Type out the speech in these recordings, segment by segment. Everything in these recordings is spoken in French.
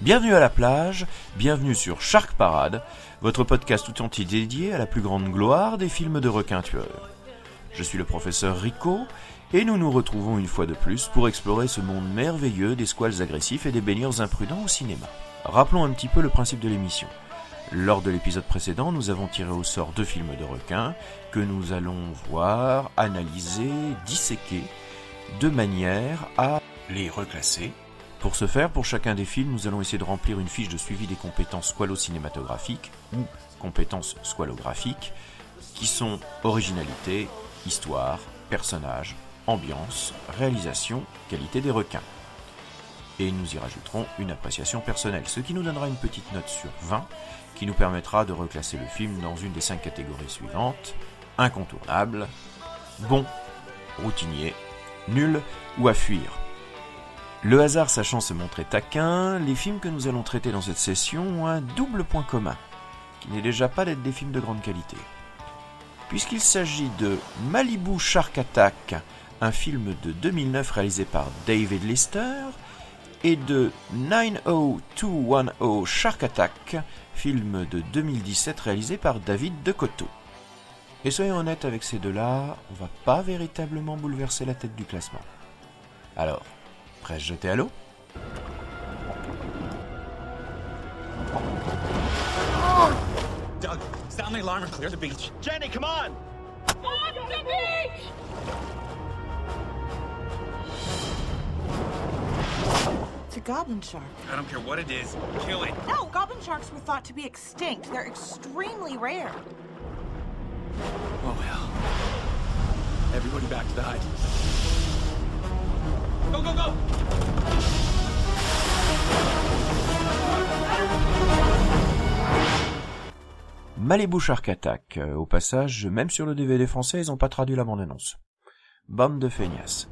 Bienvenue à la plage, bienvenue sur Shark Parade, votre podcast tout entier dédié à la plus grande gloire des films de requins tueurs. Je suis le professeur Rico, et nous nous retrouvons une fois de plus pour explorer ce monde merveilleux des squales agressifs et des baigneurs imprudents au cinéma. Rappelons un petit peu le principe de l'émission. Lors de l'épisode précédent, nous avons tiré au sort deux films de requins que nous allons voir, analyser, disséquer, de manière à les reclasser. Pour ce faire, pour chacun des films, nous allons essayer de remplir une fiche de suivi des compétences squalo-cinématographiques ou compétences squalographiques, qui sont originalité, histoire, personnage, ambiance, réalisation, qualité des requins. Et nous y rajouterons une appréciation personnelle, ce qui nous donnera une petite note sur 20, qui nous permettra de reclasser le film dans une des cinq catégories suivantes incontournable, bon, routinier, nul ou à fuir. Le hasard sachant se montrer taquin, les films que nous allons traiter dans cette session ont un double point commun, qui n'est déjà pas d'être des films de grande qualité. Puisqu'il s'agit de Malibu Shark Attack, un film de 2009 réalisé par David Lister, et de 90210 Shark Attack, film de 2017 réalisé par David Decoteau. Et soyons honnêtes avec ces deux-là, on va pas véritablement bouleverser la tête du classement. Alors, prêt à se jeter à l'eau Doug, sound the alarm and clear the beach. Jenny, come on! It's a goblin shark. I don't care what it is. Kill it. No, goblin sharks were thought to be extinct. They're extremely rare. Oh well. Everybody back to the hide. Go, go, go! Euh, Au passage, même sur le DVD français, ils n'ont pas traduit la bande-annonce. Bande de feignasses.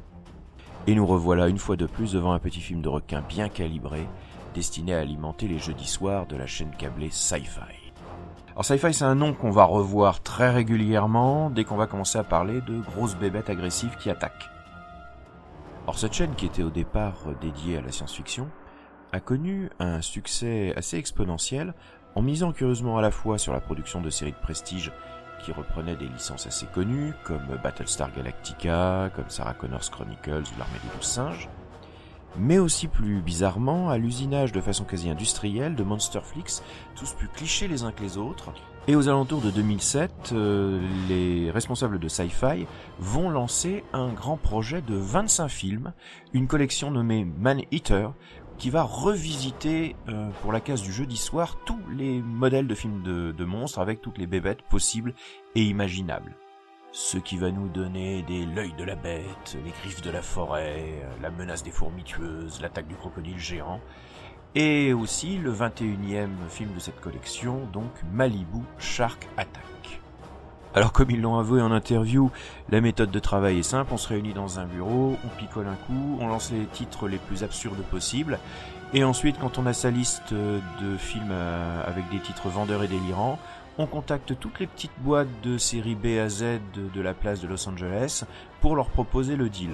Et nous revoilà une fois de plus devant un petit film de requin bien calibré, destiné à alimenter les jeudis soirs de la chaîne câblée Sci-Fi. Alors Sci-Fi, c'est un nom qu'on va revoir très régulièrement dès qu'on va commencer à parler de grosses bébêtes agressives qui attaquent. Or cette chaîne, qui était au départ euh, dédiée à la science-fiction, a connu un succès assez exponentiel en misant curieusement à la fois sur la production de séries de prestige qui reprenaient des licences assez connues, comme Battlestar Galactica, comme Sarah Connor's Chronicles ou l'Armée des Douze Singes, mais aussi plus bizarrement à l'usinage de façon quasi industrielle de Monster Flicks, tous plus clichés les uns que les autres. Et aux alentours de 2007, euh, les responsables de Sci-Fi vont lancer un grand projet de 25 films, une collection nommée Man Eater, qui va revisiter euh, pour la case du jeudi soir tous les modèles de films de, monstres avec toutes les bébêtes possibles et imaginables. Ce qui va nous donner des l'œil de la bête, les griffes de la forêt, la menace des fourmis tueuses, l'attaque du crocodile géant, et aussi le 21e film de cette collection, donc Malibu Shark Attack. Alors comme ils l'ont avoué en interview, la méthode de travail est simple, on se réunit dans un bureau, on picole un coup, on lance les titres les plus absurdes possibles, et ensuite quand on a sa liste de films euh, avec des titres vendeurs et délirants, on contacte toutes les petites boîtes de série B à Z de, de la place de Los Angeles pour leur proposer le deal.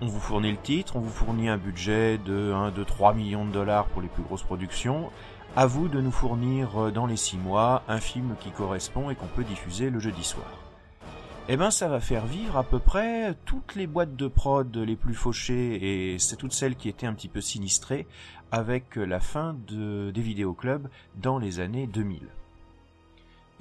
On vous fournit le titre, on vous fournit un budget de 1, 2, 3 millions de dollars pour les plus grosses productions, à vous de nous fournir euh, dans les 6 mois un film qui correspond et qu'on peut diffuser le jeudi soir. Eh ben ça va faire vivre à peu près toutes les boîtes de prod les plus fauchées et c'est toutes celles qui étaient un petit peu sinistrées avec la fin de, des vidéoclubs dans les années 2000.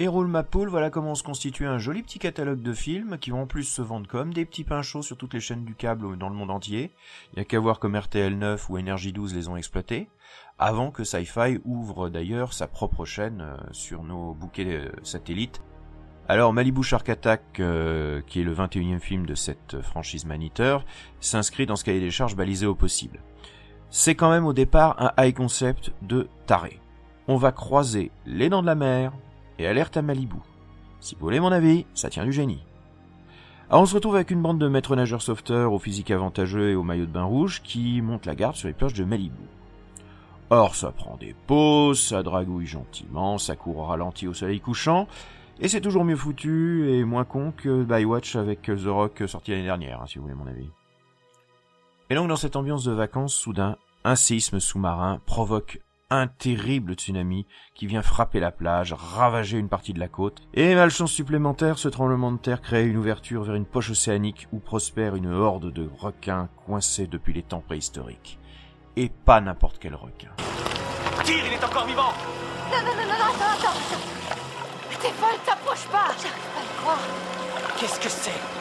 Et roule ma poule, voilà comment on se constitue un joli petit catalogue de films qui vont en plus se vendre comme des petits pains chauds sur toutes les chaînes du câble dans le monde entier. Il n'y a qu'à voir comme RTL 9 ou Energy 12 les ont exploités avant que Sci-Fi ouvre d'ailleurs sa propre chaîne euh, sur nos bouquets euh, satellites. Alors Malibu Shark Attack, euh, qui est le 21e film de cette franchise Maniteur, s'inscrit dans ce cahier des charges balisé au possible. C'est quand même au départ un high concept de taré. On va croiser les dents de la mer alerte à Malibu. Si vous voulez mon avis, ça tient du génie. Alors on se retrouve avec une bande de maîtres nageurs sauveteurs au physique avantageux et au maillot de bain rouge qui montent la garde sur les plages de Malibu. Or ça prend des pauses, ça dragouille gentiment, ça court au ralenti au soleil couchant, et c'est toujours mieux foutu et moins con que Bywatch avec The Rock sorti l'année dernière, hein, si vous voulez mon avis. Et donc dans cette ambiance de vacances, soudain, un séisme sous-marin provoque un terrible tsunami qui vient frapper la plage, ravager une partie de la côte. Et malchance supplémentaire, ce tremblement de terre crée une ouverture vers une poche océanique où prospère une horde de requins coincés depuis les temps préhistoriques. Et pas n'importe quel requin. Tire, il est encore vivant Non, non, non, non, non, attends, attends, attends. T'es folle, t'approches pas. J'arrive pas à le croire. Qu'est-ce que c'est?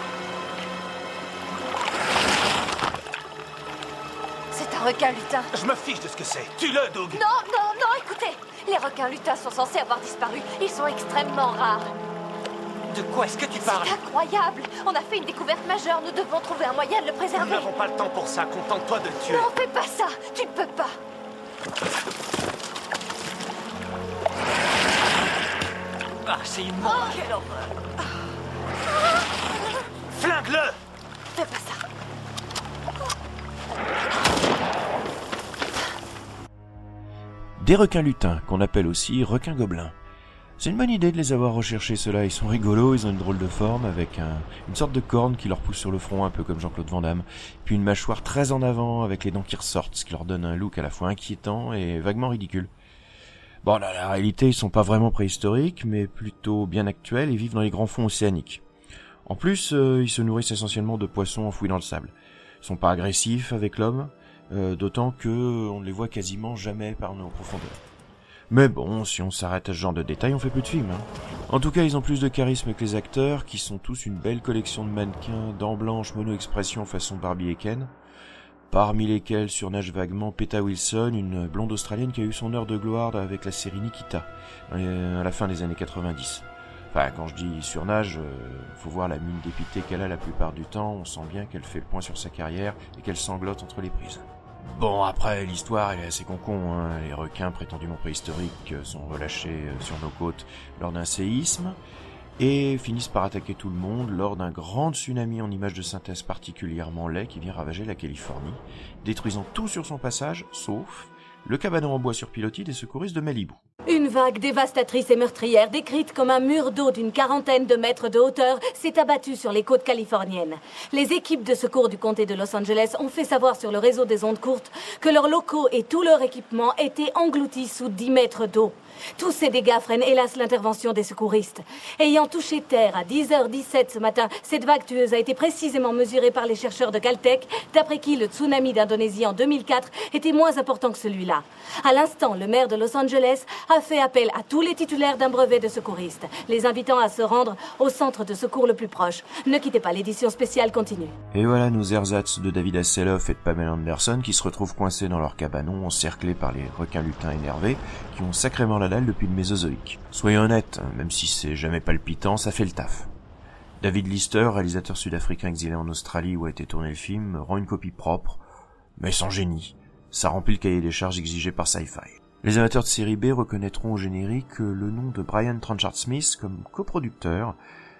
Requin lutin. Je me fiche de ce que c'est. Tue-le, Doug Non, non, non, écoutez. Les requins lutins sont censés avoir disparu. Ils sont extrêmement rares. De quoi est-ce que tu parles C'est incroyable. On a fait une découverte majeure. Nous devons trouver un moyen de le Nous préserver. n'avons pas le temps pour ça. Contente-toi de tuer. Non, fais pas ça. Tu ne peux pas. Ah, c'est immonde. Quelle horreur. Flingue-le Fais pas ça. Des requins lutins, qu'on appelle aussi requins gobelins. C'est une bonne idée de les avoir recherchés, ceux-là. Ils sont rigolos, ils ont une drôle de forme, avec un- une sorte de corne qui leur pousse sur le front, un peu comme Jean-Claude Van Damme. Puis une mâchoire très en avant, avec les dents qui ressortent, ce qui leur donne un look à la fois inquiétant et vaguement ridicule. Bon, là, la réalité, ils sont pas vraiment préhistoriques, mais plutôt bien actuels et vivent dans les grands fonds océaniques. En plus, euh, ils se nourrissent essentiellement de poissons enfouis dans le sable. Ils sont pas agressifs avec l'homme, euh, d'autant que on ne les voit quasiment jamais par nos profondeurs. Mais bon, si on s'arrête à ce genre de détails, on fait plus de films. hein. En tout cas, ils ont plus de charisme que les acteurs, qui sont tous une belle collection de mannequins, dents blanches, mono-expression façon Barbie et Ken, parmi lesquels surnage vaguement Peta Wilson, une blonde australienne qui a eu son heure de gloire avec la série Nikita, euh, à la fin des années 90. Enfin, quand je dis surnage, euh, faut voir la mine dépitée qu'elle a la plupart du temps, on sent bien qu'elle fait le point sur sa carrière et qu'elle sanglote entre les prises. Bon, après, l'histoire, elle est assez concon. Hein. Les requins prétendument préhistoriques euh, sont relâchés euh, sur nos côtes lors d'un séisme et finissent par attaquer tout le monde lors d'un grand tsunami en image de synthèse particulièrement laid qui vient ravager la Californie, détruisant tout sur son passage, sauf le cabanon en bois sur pilotis des secouristes de Malibu. Une vague dévastatrice et meurtrière, décrite comme un mur d'eau d'une quarantaine de mètres de hauteur, s'est abattue sur les côtes californiennes. Les équipes de secours du comté de Los Angeles ont fait savoir sur le réseau des ondes courtes que leurs locaux et tout leur équipement étaient engloutis sous 10 mètres d'eau. Tous ces dégâts freinent hélas l'intervention des secouristes. Ayant touché terre à 10h17 ce matin, cette vague tueuse a été précisément mesurée par les chercheurs de Caltech, d'après qui le tsunami d'Indonésie en 2004 était moins important que celui-là. À l'instant, le maire de Los Angeles a fait appel à tous les titulaires d'un brevet de secouriste, les invitant à se rendre au centre de secours le plus proche. Ne quittez pas, l'édition spéciale continue. Et voilà nos ersatz de David Hasselhoff et de Pamela Anderson qui se retrouvent coincés dans leur cabanon, encerclés par les requins lutins énervés, qui ont sacrément la depuis le Mésozoïque. Soyons honnêtes, même si c'est jamais palpitant, ça fait le taf. David Lister, réalisateur sud-africain exilé en Australie où a été tourné le film, rend une copie propre, mais sans génie. Ça remplit le cahier des charges exigé par Sci-Fi. Les amateurs de série B reconnaîtront au générique le nom de Brian Tranchard Smith comme coproducteur.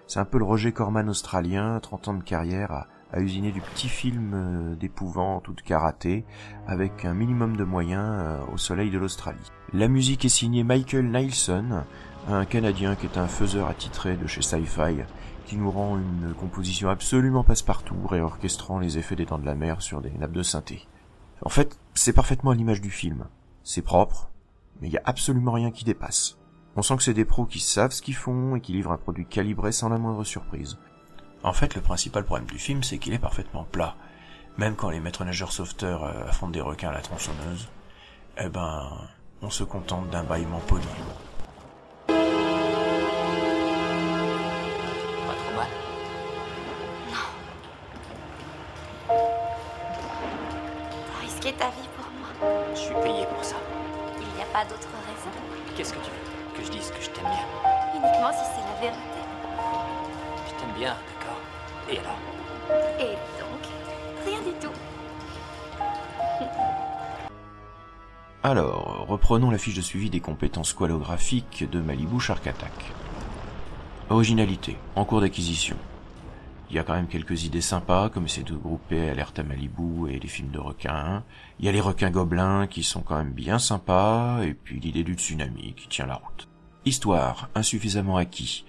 C'est un peu le Roger Corman australien, 30 ans de carrière à, à usiner du petit film euh, d'épouvante ou de karaté, avec un minimum de moyens euh, au soleil de l'Australie. La musique est signée Michael Nielsen, un Canadien qui est un faiseur attitré de chez Sci-Fi, qui nous rend une composition absolument passe-partout, réorchestrant les effets des dents de la mer sur des nappes de synthé. En fait, c'est parfaitement à l'image du film. C'est propre, mais il y a absolument rien qui dépasse. On sent que c'est des pros qui savent ce qu'ils font et qui livrent un produit calibré sans la moindre surprise. En fait, le principal problème du film, c'est qu'il est parfaitement plat. Même quand les maîtres nageurs sauveteurs euh, affrontent des requins à la tronçonneuse, eh ben, on se contente d'un bâillement poli. Pas trop mal. T'as risqué ta vie pour moi. Je suis payé pour ça. Il n'y a pas d'autre raison. Qu'est-ce que tu veux Que je dise que je t'aime bien? Uniquement si c'est la vérité. Je t'aime bien, d'accord Et alors? Et donc, rien du tout. Alors, reprenons la fiche de suivi des compétences squalographiques de Malibu Shark Attack. Originalité, en cours d'acquisition. Il y a quand même quelques idées sympas, comme c'est de grouper Alerte à Malibu et les films de requins. Il y a les requins gobelins qui sont quand même bien sympas, et puis l'idée du tsunami qui tient la route. Histoire, insuffisamment acquis.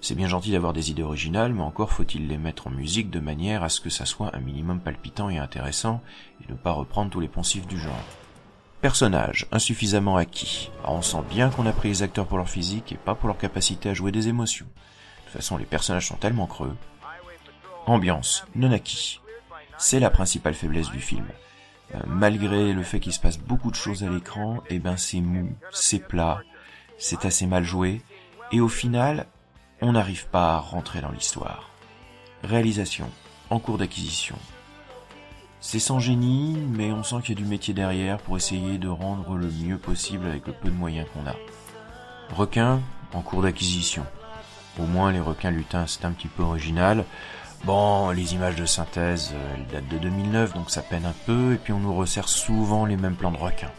C'est bien gentil d'avoir des idées originales, mais encore faut-il les mettre en musique de manière à ce que ça soit un minimum palpitant et intéressant, et ne pas reprendre tous les poncifs du genre. Personnage, insuffisamment acquis. On sent bien qu'on a pris les acteurs pour leur physique et pas pour leur capacité à jouer des émotions. De toute façon, les personnages sont tellement creux. Ambiance, non acquis. C'est la principale faiblesse du film. Euh, malgré le fait qu'il se passe beaucoup de choses à l'écran, eh ben c'est mou, c'est plat, c'est assez mal joué, et au final, on n'arrive pas à rentrer dans l'histoire. Réalisation, en cours d'acquisition. C'est sans génie, mais on sent qu'il y a du métier derrière pour essayer de rendre le mieux possible avec le peu de moyens qu'on a. Requin, en cours d'acquisition. Au moins les requins lutins, c'est un petit peu original. Bon, les images de synthèse, euh, elles datent de 2009, donc ça peine un peu, et puis on nous resserre souvent les mêmes plans de requins.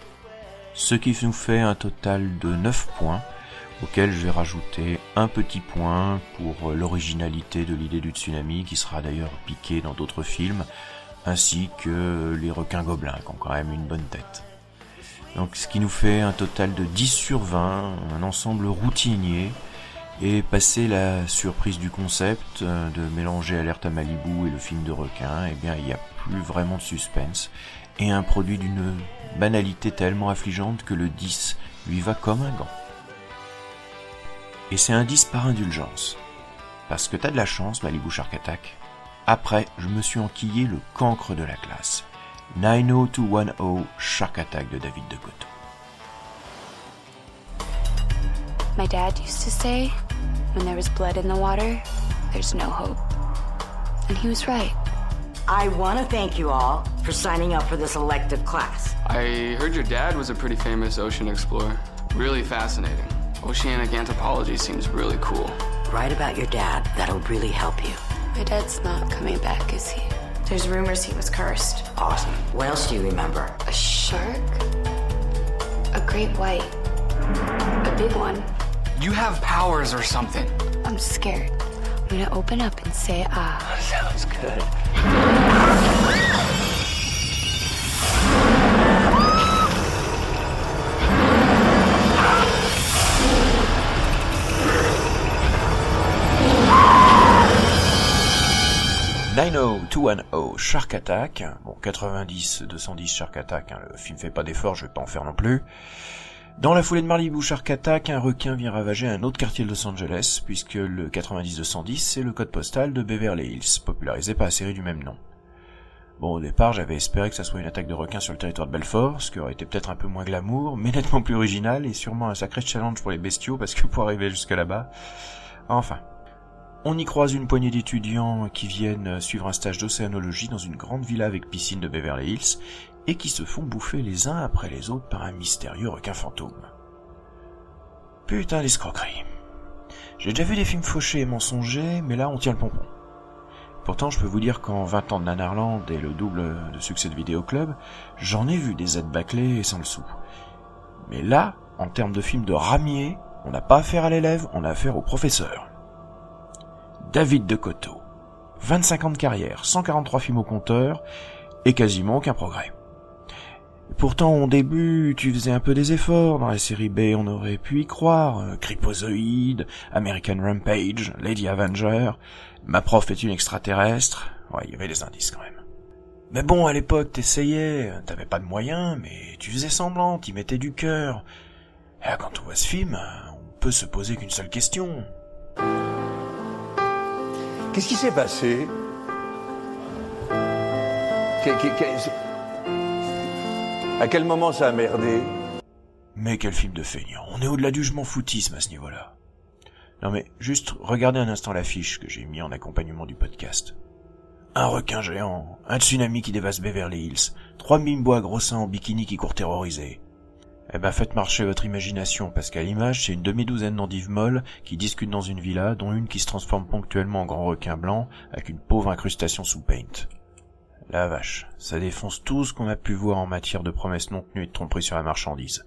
Ce qui nous fait un total de 9 points, auquel je vais rajouter un petit point pour euh, l'originalité de l'idée du tsunami, qui sera d'ailleurs piqué dans d'autres films, ainsi que les requins gobelins, qui ont quand même une bonne tête. Donc ce qui nous fait un total de 10 sur 20, un ensemble routinier, et passer la surprise du concept euh, de mélanger Alerte à Malibu et le film de requin, eh bien il n'y a plus vraiment de suspense, et un produit d'une banalité tellement affligeante que le 10 lui va comme un gant. Et c'est un 10 par indulgence. Parce que t'as de la chance, Malibu Shark Attack. Après, je me suis enquillé le cancre de la classe. 90210 Shark Attack de David de Coteau. My dad used to say, when there was blood in the water, there's no hope. And he was right. I want to thank you all for signing up for this elective class. I heard your dad was a pretty famous ocean explorer. Really fascinating. Oceanic anthropology seems really cool. Write about your dad. That'll really help you. My dad's not coming back, is he? There's rumors he was cursed. Awesome. What else do you remember? A shark? A great white. A big one. You have powers or something. I'm scared. I'm gonna open up and say ah. Sounds good. Nine oh two one oh Shark Attack. Bon, 90, 210 Shark Attack, hein, le film fait pas d'effort, je vais pas en faire non plus. Dans la foulée de Malibu Shark Attack, un requin vient ravager un autre quartier de Los Angeles, puisque le 90-210, c'est le code postal de Beverly Hills, popularisé par la série du même nom. Bon, au départ, j'avais espéré que ça soit une attaque de requin sur le territoire de Belfort, ce qui aurait été peut-être un peu moins glamour, mais nettement plus original, et sûrement un sacré challenge pour les bestiaux, parce que pour arriver jusque là-bas... Enfin. On y croise une poignée d'étudiants qui viennent suivre un stage d'océanologie dans une grande villa avec piscine de Beverly Hills, et qui se font bouffer les uns après les autres par un mystérieux requin fantôme. Putain d'escroquerie. J'ai déjà vu des films fauchés et mensongers, mais là on tient le pompon. Pourtant, je peux vous dire qu'en 20 ans de Nanarland et le double de succès de Vidéo Club, j'en ai vu des aides bâclées et sans le sou. Mais là, en termes de films de ramier, on n'a pas affaire à l'élève, on a affaire au professeur. David de Coteau. 25 ans de carrière, 143 films au compteur, et quasiment aucun progrès. Pourtant, au début, tu faisais un peu des efforts. Dans la série B, on aurait pu y croire. Euh, Cripozoïde, American Rampage, Lady Avenger, Ma prof est une extraterrestre. Ouais, il y avait des indices quand même. Mais bon, à l'époque, t'essayais. T'avais pas de moyens, mais tu faisais semblant, t'y mettais du cœur. Et quand on voit ce film, on peut se poser qu'une seule question. Qu'est-ce qui s'est passé À quel moment ça a merdé Mais quel film de feignant. On est au-delà du je m'en foutisme à ce niveau-là. Non mais, juste regardez un instant l'affiche que j'ai mis en accompagnement du podcast. Un requin géant, un tsunami qui dévaste Beverly Hills, trois mimbois gros seins en bikini qui courent terrorisés. Eh ben faites marcher votre imagination, parce qu'à l'image, c'est une demi-douzaine d'endives molles qui discutent dans une villa, dont une qui se transforme ponctuellement en grand requin blanc, avec une pauvre incrustation sous paint. La vache, ça défonce tout ce qu'on a pu voir en matière de promesses non tenues et de tromperies sur la marchandise.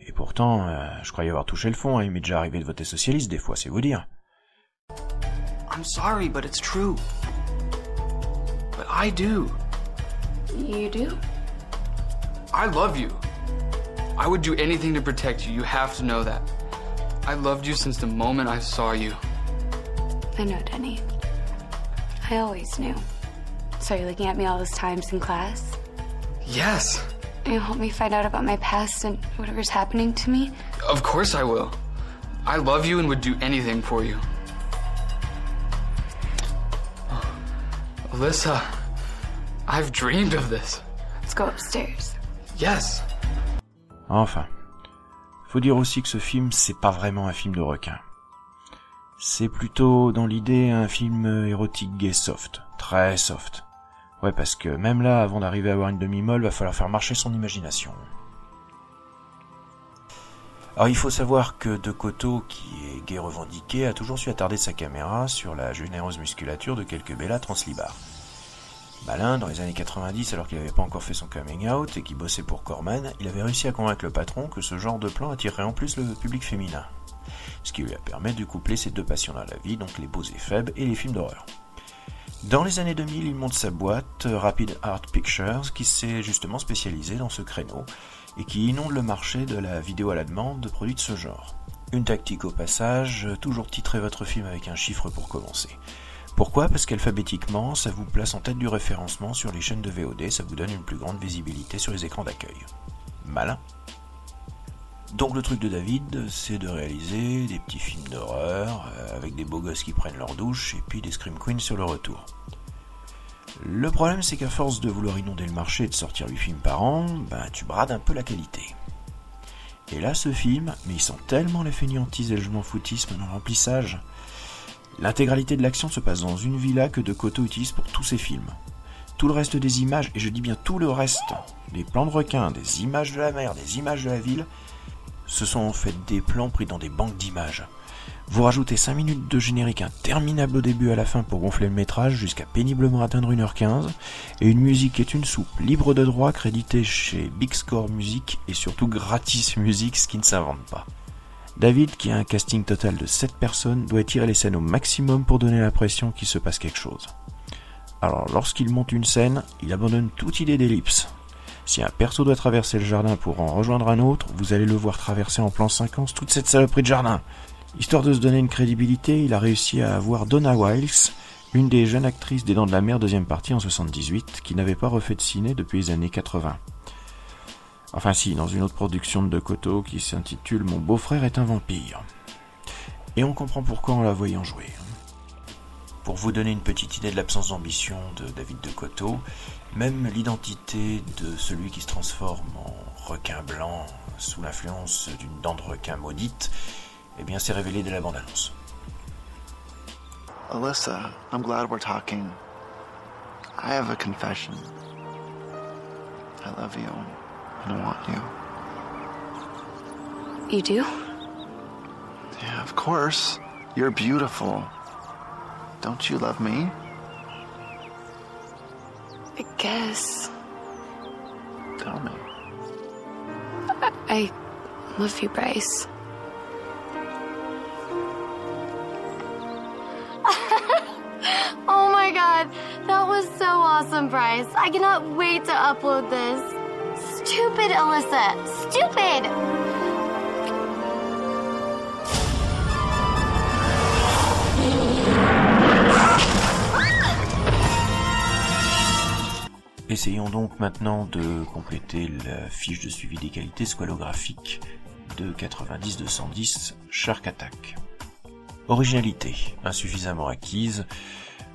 Et pourtant, euh, je croyais avoir touché le fond, hein. il m'est déjà arrivé de voter socialiste des fois, c'est vous dire. I'm sorry, but it's true. But I do. You do? I love you. I would do anything to protect you. You have to know that. I loved you since the moment I saw you. I know, Denny. I always knew. So you're looking at me all those times in class? Yes. You help me find out about my past and whatever's happening to me? Of course I will. I love you and would do anything for you. Alyssa, I've dreamed of this. Let's go upstairs. Yes. Enfin. Faut dire aussi que ce film, c'est pas vraiment un film de requin. C'est plutôt, dans l'idée, un film érotique gay soft. Très soft. Ouais, parce que même là, avant d'arriver à avoir une demi-molle, va falloir faire marcher son imagination. Alors il faut savoir que De Coteau, qui est gay revendiqué, a toujours su attarder sa caméra sur la généreuse musculature de quelques bellas translibars. Malin, dans les années 90, alors qu'il n'avait pas encore fait son coming out et qu'il bossait pour Corman, il avait réussi à convaincre le patron que ce genre de plan attirerait en plus le public féminin. Ce qui lui a permis de coupler ses deux passions dans la vie, donc les beaux et faibles et les films d'horreur. Dans les années 2000, il monte sa boîte Rapid Art Pictures, qui s'est justement spécialisée dans ce créneau et qui inonde le marché de la vidéo à la demande de produits de ce genre. Une tactique au passage, toujours titrer votre film avec un chiffre pour commencer. Pourquoi? Parce qu'alphabétiquement, ça vous place en tête du référencement sur les chaînes de VOD, ça vous donne une plus grande visibilité sur les écrans d'accueil. Malin. Donc le truc de David, c'est de réaliser des petits films d'horreur, euh, avec des beaux gosses qui prennent leur douche, et puis des Scream Queens sur le retour. Le problème, c'est qu'à force de vouloir inonder le marché et de sortir 8 films par an, ben tu brades un peu la qualité. Et là, ce film, mais il sent tellement la fainéantise et le je m'en foutisme dans le remplissage. L'intégralité de l'action se passe dans une villa que De Coteau utilise pour tous ses films. Tout le reste des images, et je dis bien tout le reste, des plans de requins, des images de la mer, des images de la ville, ce sont en fait des plans pris dans des banques d'images. Vous rajoutez 5 minutes de générique interminable au début à la fin pour gonfler le métrage jusqu'à péniblement atteindre 1h15, et une musique qui est une soupe libre de droit créditée chez Big Score Music et surtout gratis musique, ce qui ne s'invente pas. David, qui a un casting total de 7 personnes, doit tirer les scènes au maximum pour donner l'impression qu'il se passe quelque chose. Alors lorsqu'il monte une scène, il abandonne toute idée d'ellipse. Si un perso doit traverser le jardin pour en rejoindre un autre, vous allez le voir traverser en plan 50 toute cette saloperie de jardin. Histoire de se donner une crédibilité, il a réussi à avoir Donna Wiles, une des jeunes actrices des Dents de la Mer deuxième partie en 78, qui n'avait pas refait de ciné depuis les années 80. Enfin si, dans une autre production de De qui s'intitule Mon beau-frère est un vampire. Et on comprend pourquoi en la voyant jouer. Pour vous donner une petite idée de l'absence d'ambition de David De Coteau, même l'identité de celui qui se transforme en requin blanc sous l'influence d'une dent de requin maudite, eh bien c'est révélé dès la bande-annonce. Alyssa, I'm glad we're talking. I have a confession. I love you and I want you. You do? Yeah, of course. You're beautiful. Don't you love me? I guess. Tell me. I love you, Bryce. oh my god, that was so awesome, Bryce. I cannot wait to upload this. Stupid Alyssa. Stupid! Essayons donc maintenant de compléter la fiche de suivi des qualités squalographiques de 90-210 Shark Attack. Originalité, insuffisamment acquise.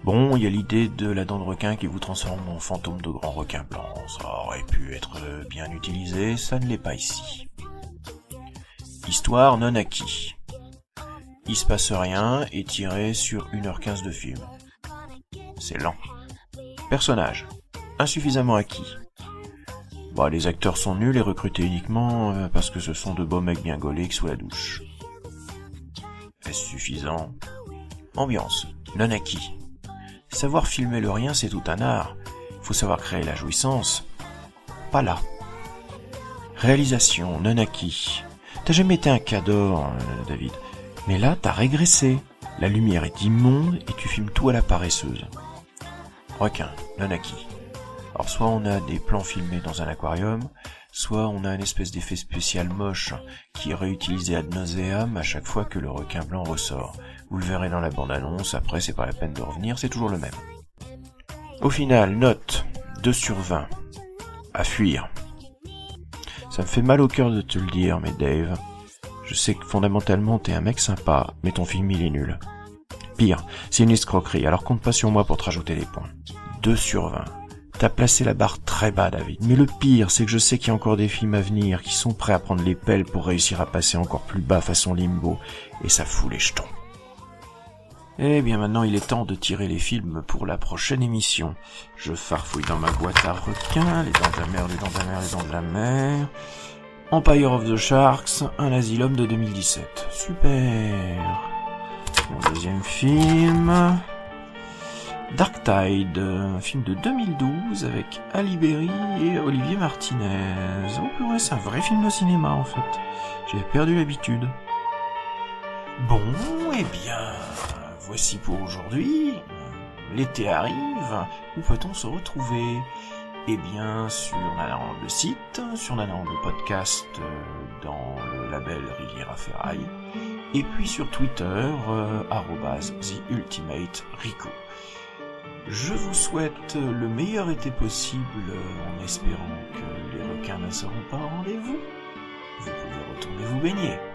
Bon, il y a l'idée de la dent de requin qui vous transforme en fantôme de grand requin blanc. Ça aurait pu être bien utilisé, ça ne l'est pas ici. Histoire non acquis. Il se passe rien et tiré sur 1h15 de film. C'est lent. Personnage. Insuffisamment acquis. Bon, les acteurs sont nuls et recrutés uniquement euh, parce que ce sont de beaux mecs bien gaulés sous la douche. Est-ce suffisant? Ambiance. Non acquis. Savoir filmer le rien, c'est tout un art. faut savoir créer la jouissance. Pas là. Réalisation, Nanaki. T'as jamais été un cador, euh, David. Mais là, t'as régressé. La lumière est immonde et tu filmes tout à la paresseuse. Requin, Nanaki. Alors soit on a des plans filmés dans un aquarium, soit on a une espèce d'effet spécial moche qui est réutilisé ad nauseam à chaque fois que le requin blanc ressort. Vous le verrez dans la bande-annonce, après c'est pas la peine de revenir, c'est toujours le même. Au final, note 2 sur 20. À fuir. Ça me fait mal au cœur de te le dire, mais Dave, je sais que fondamentalement t'es un mec sympa, mais ton film il est nul. Pire, c'est une escroquerie, alors compte pas sur moi pour te rajouter des points. 2 sur 20. T'as placé la barre très bas, David. Mais le pire, c'est que je sais qu'il y a encore des films à venir qui sont prêts à prendre les pelles pour réussir à passer encore plus bas façon limbo, et ça fout les jetons. Eh bien maintenant il est temps de tirer les films pour la prochaine émission. Je farfouille dans ma boîte à requins, les dents de la mer, les dents de la mer, les dents de la mer. Empire of the Sharks, un asylum de 2017. Super. Mon deuxième film. Dark Tide, un film de 2012 avec Ali Berry et Olivier Martinez. Oh ouais, c'est un vrai film de cinéma en fait. J'ai perdu l'habitude. Bon, eh bien, voici pour aujourd'hui. L'été arrive. Où peut-on se retrouver? Eh bien, sur Nanarland le site, sur Nanarland le podcast euh, dans le label Riviera Ferraille, et puis sur Twitter, euh, arrobase The Ultimate Rico. Je vous souhaite le meilleur été possible en espérant que les requins ne seront pas au rendez-vous. Vous pouvez retourner vous baigner.